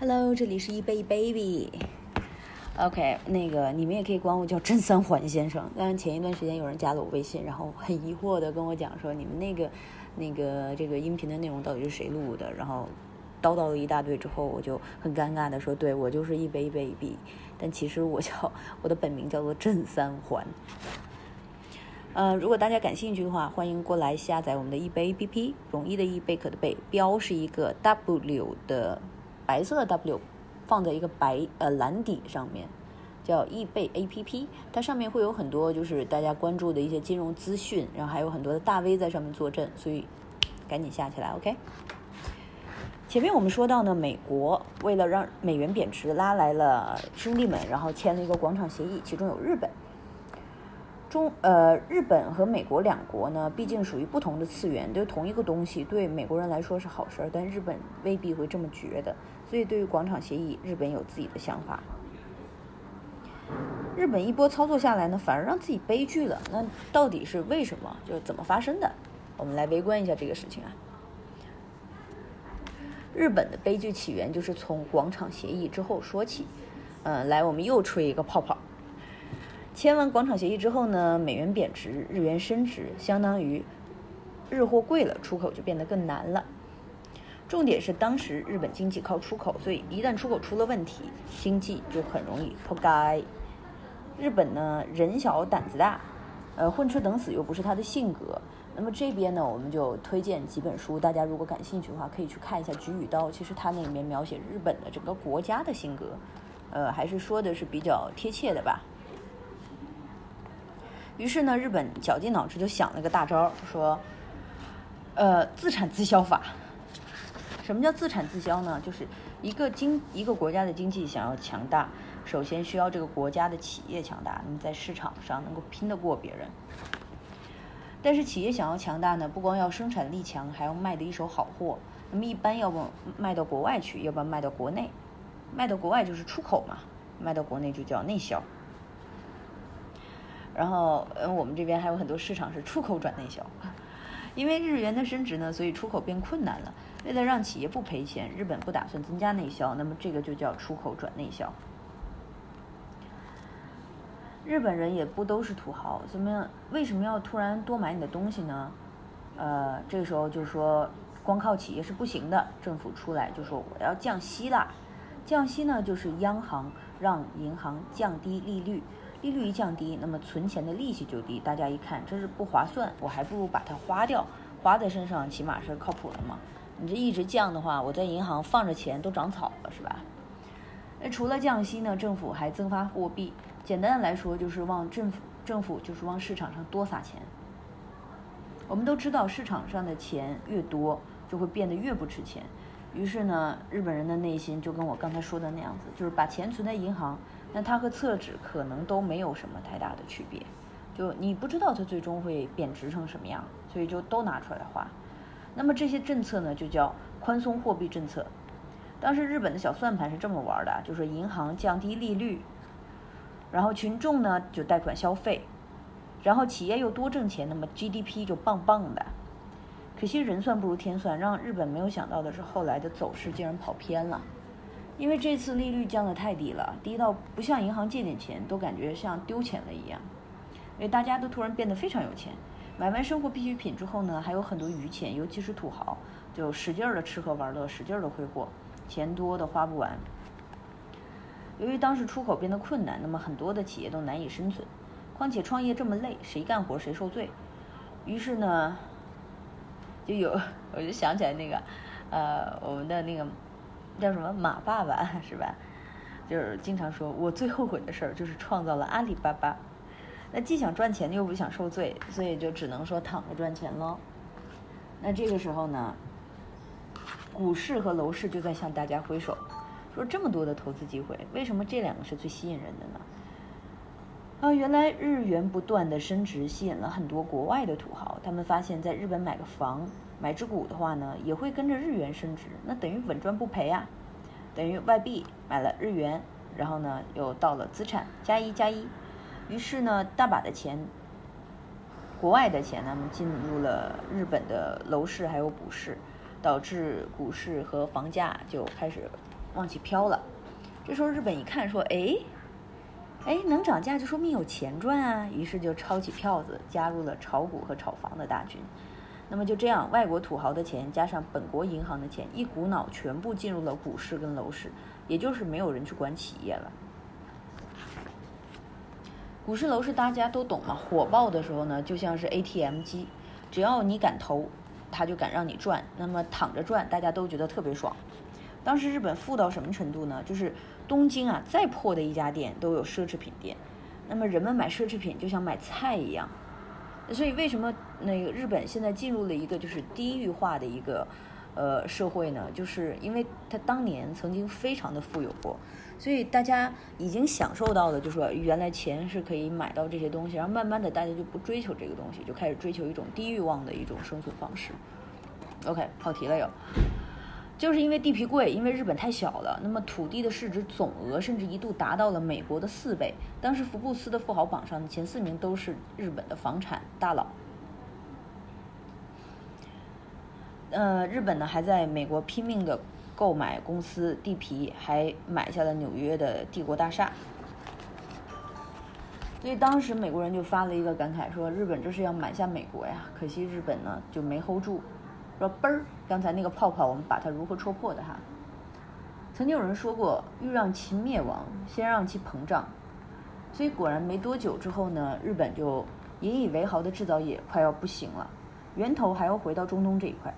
Hello，这里是一杯 baby。OK，那个你们也可以管我叫郑三环先生。当然前一段时间有人加了我微信，然后很疑惑的跟我讲说，你们那个那个这个音频的内容到底是谁录的？然后叨叨了一大堆之后，我就很尴尬的说，对我就是一杯 baby，但其实我叫我的本名叫做郑三环。呃，如果大家感兴趣的话，欢迎过来下载我们的易贝 APP，容易的易，贝壳的贝，标是一个 W 的白色的 W，放在一个白呃蓝底上面，叫易贝 APP，它上面会有很多就是大家关注的一些金融资讯，然后还有很多的大 V 在上面坐镇，所以赶紧下起来，OK。前面我们说到呢，美国为了让美元贬值，拉来了兄弟们，然后签了一个广场协议，其中有日本。中呃，日本和美国两国呢，毕竟属于不同的次元，对同一个东西，对美国人来说是好事儿，但日本未必会这么觉得。所以，对于广场协议，日本有自己的想法。日本一波操作下来呢，反而让自己悲剧了。那到底是为什么？就是怎么发生的？我们来围观一下这个事情啊。日本的悲剧起源就是从广场协议之后说起。嗯，来，我们又吹一个泡泡。签完广场协议之后呢，美元贬值，日元升值，相当于日货贵了，出口就变得更难了。重点是当时日本经济靠出口，所以一旦出口出了问题，经济就很容易破街。日本呢人小胆子大，呃混吃等死又不是他的性格。那么这边呢，我们就推荐几本书，大家如果感兴趣的话，可以去看一下《菊与刀》，其实它那里面描写日本的整个国家的性格，呃还是说的是比较贴切的吧。于是呢，日本绞尽脑汁就想了个大招，说，呃，自产自销法。什么叫自产自销呢？就是一个经一个国家的经济想要强大，首先需要这个国家的企业强大，那么在市场上能够拼得过别人。但是企业想要强大呢，不光要生产力强，还要卖的一手好货。那么一般要不卖到国外去，要不然卖到国内。卖到国外就是出口嘛，卖到国内就叫内销。然后，嗯，我们这边还有很多市场是出口转内销，因为日元的升值呢，所以出口变困难了。为了让企业不赔钱，日本不打算增加内销，那么这个就叫出口转内销。日本人也不都是土豪，怎么样？为什么要突然多买你的东西呢？呃，这个时候就说光靠企业是不行的，政府出来就说我要降息啦。降息呢，就是央行让银行降低利率。利率一降低，那么存钱的利息就低。大家一看，这是不划算，我还不如把它花掉，花在身上起码是靠谱的嘛。你这一直降的话，我在银行放着钱都长草了，是吧？那除了降息呢，政府还增发货币。简单的来说，就是往政府政府就是往市场上多撒钱。我们都知道，市场上的钱越多，就会变得越不值钱。于是呢，日本人的内心就跟我刚才说的那样子，就是把钱存在银行。那它和厕纸可能都没有什么太大的区别，就你不知道它最终会贬值成什么样，所以就都拿出来花。那么这些政策呢，就叫宽松货币政策。当时日本的小算盘是这么玩的，就是银行降低利率，然后群众呢就贷款消费，然后企业又多挣钱，那么 GDP 就棒棒的。可惜人算不如天算，让日本没有想到的是，后来的走势竟然跑偏了。因为这次利率降得太低了，低到不像银行借点钱都感觉像丢钱了一样，因为大家都突然变得非常有钱，买完生活必需品之后呢，还有很多余钱，尤其是土豪，就使劲儿的吃喝玩乐，使劲儿的挥霍，钱多的花不完。由于当时出口变得困难，那么很多的企业都难以生存，况且创业这么累，谁干活谁受罪。于是呢，就有我就想起来那个，呃，我们的那个。叫什么马爸爸是吧？就是经常说，我最后悔的事儿就是创造了阿里巴巴。那既想赚钱又不想受罪，所以就只能说躺着赚钱喽。那这个时候呢，股市和楼市就在向大家挥手，说这么多的投资机会，为什么这两个是最吸引人的呢？啊，原来日元不断的升值，吸引了很多国外的土豪，他们发现，在日本买个房。买只股的话呢，也会跟着日元升值，那等于稳赚不赔啊，等于外币买了日元，然后呢又到了资产加一加一，于是呢大把的钱，国外的钱呢进入了日本的楼市还有股市，导致股市和房价就开始往起飘了。这时候日本一看说：“哎，哎，能涨价就说明有钱赚啊！”于是就抄起票子，加入了炒股和炒房的大军。那么就这样，外国土豪的钱加上本国银行的钱，一股脑全部进入了股市跟楼市，也就是没有人去管企业了。股市楼市大家都懂嘛，火爆的时候呢，就像是 ATM 机，只要你敢投，他就敢让你赚。那么躺着赚，大家都觉得特别爽。当时日本富到什么程度呢？就是东京啊，再破的一家店都有奢侈品店。那么人们买奢侈品就像买菜一样。所以为什么那个日本现在进入了一个就是低域化的一个呃社会呢？就是因为他当年曾经非常的富有过，所以大家已经享受到了，就说原来钱是可以买到这些东西，然后慢慢的大家就不追求这个东西，就开始追求一种低欲望的一种生存方式。OK，跑题了又。就是因为地皮贵，因为日本太小了，那么土地的市值总额甚至一度达到了美国的四倍。当时福布斯的富豪榜上前四名都是日本的房产大佬。呃，日本呢还在美国拼命的购买公司地皮，还买下了纽约的帝国大厦。所以当时美国人就发了一个感慨，说日本这是要买下美国呀，可惜日本呢就没 hold 住。说嘣儿，刚才那个泡泡，我们把它如何戳破的哈？曾经有人说过，欲让其灭亡，先让其膨胀。所以果然没多久之后呢，日本就引以为豪的制造业快要不行了，源头还要回到中东这一块。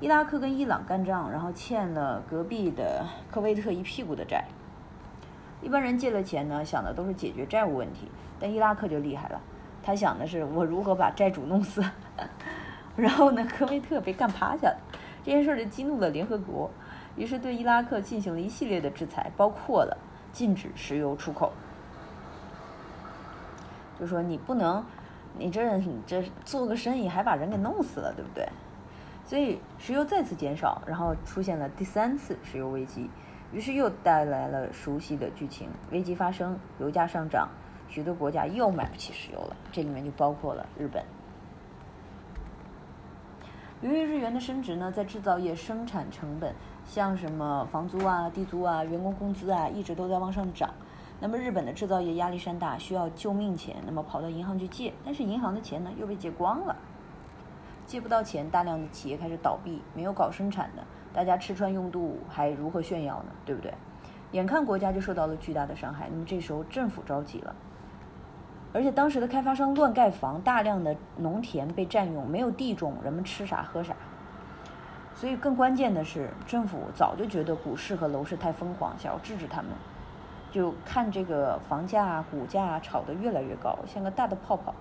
伊拉克跟伊朗干仗，然后欠了隔壁的科威特一屁股的债。一般人借了钱呢，想的都是解决债务问题，但伊拉克就厉害了，他想的是我如何把债主弄死。然后呢，科威特被干趴下了，这件事儿就激怒了联合国，于是对伊拉克进行了一系列的制裁，包括了禁止石油出口。就说你不能，你这你这做个生意还把人给弄死了，对不对？所以石油再次减少，然后出现了第三次石油危机，于是又带来了熟悉的剧情：危机发生，油价上涨，许多国家又买不起石油了，这里面就包括了日本。由于日元的升值呢，在制造业生产成本，像什么房租啊、地租啊、员工工资啊，一直都在往上涨。那么日本的制造业压力山大，需要救命钱，那么跑到银行去借，但是银行的钱呢又被借光了，借不到钱，大量的企业开始倒闭，没有搞生产的，大家吃穿用度还如何炫耀呢？对不对？眼看国家就受到了巨大的伤害，那么这时候政府着急了。而且当时的开发商乱盖房，大量的农田被占用，没有地种，人们吃啥喝啥。所以更关键的是，政府早就觉得股市和楼市太疯狂，想要制止他们，就看这个房价、股价炒得越来越高，像个大的泡泡，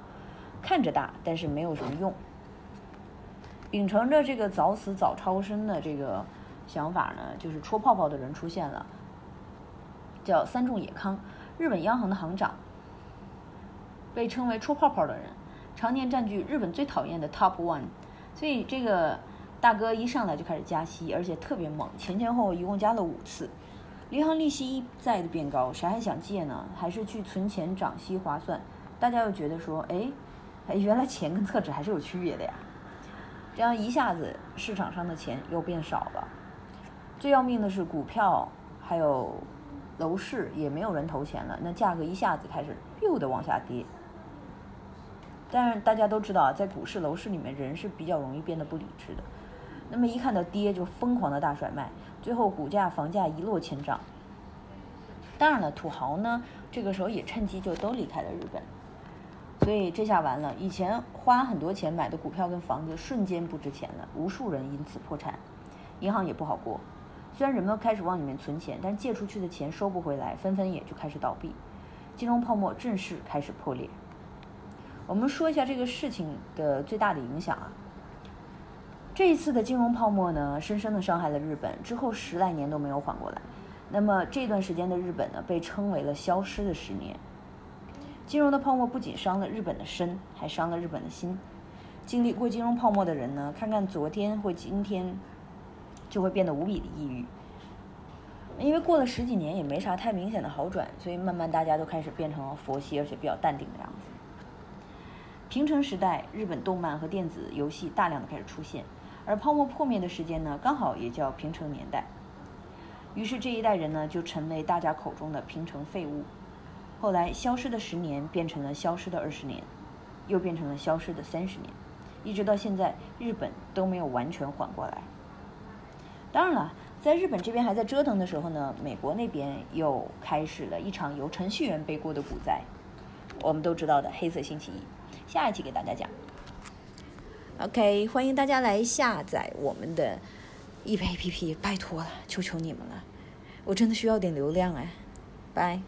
看着大，但是没有什么用。秉承着这个早死早超生的这个想法呢，就是戳泡泡的人出现了，叫三重野康，日本央行的行长。被称为“戳泡泡”的人，常年占据日本最讨厌的 Top One，所以这个大哥一上来就开始加息，而且特别猛，前前后后一共加了五次，银行利息一再的变高，谁还想借呢？还是去存钱涨息划算？大家又觉得说，哎，哎，原来钱跟厕纸还是有区别的呀。这样一下子市场上的钱又变少了，最要命的是股票还有楼市也没有人投钱了，那价格一下子开始又的往下跌。但是大家都知道啊，在股市、楼市里面，人是比较容易变得不理智的。那么一看到跌，就疯狂的大甩卖，最后股价、房价一落千丈。当然了，土豪呢，这个时候也趁机就都离开了日本。所以这下完了，以前花很多钱买的股票跟房子瞬间不值钱了，无数人因此破产，银行也不好过。虽然人们开始往里面存钱，但借出去的钱收不回来，纷纷也就开始倒闭，金融泡沫正式开始破裂。我们说一下这个事情的最大的影响啊。这一次的金融泡沫呢，深深的伤害了日本，之后十来年都没有缓过来。那么这段时间的日本呢，被称为了消失的十年。金融的泡沫不仅伤了日本的身，还伤了日本的心。经历过金融泡沫的人呢，看看昨天或今天，就会变得无比的抑郁。因为过了十几年也没啥太明显的好转，所以慢慢大家都开始变成了佛系而且比较淡定的样子。平成时代，日本动漫和电子游戏大量的开始出现，而泡沫破灭的时间呢，刚好也叫平成年代。于是这一代人呢就成为大家口中的平成废物。后来消失的十年变成了消失的二十年，又变成了消失的三十年，一直到现在，日本都没有完全缓过来。当然了，在日本这边还在折腾的时候呢，美国那边又开始了一场由程序员背锅的股灾，我们都知道的黑色星期一。下一期给大家讲。OK，欢迎大家来下载我们的易贝 APP，拜托了，求求你们了，我真的需要点流量哎，拜。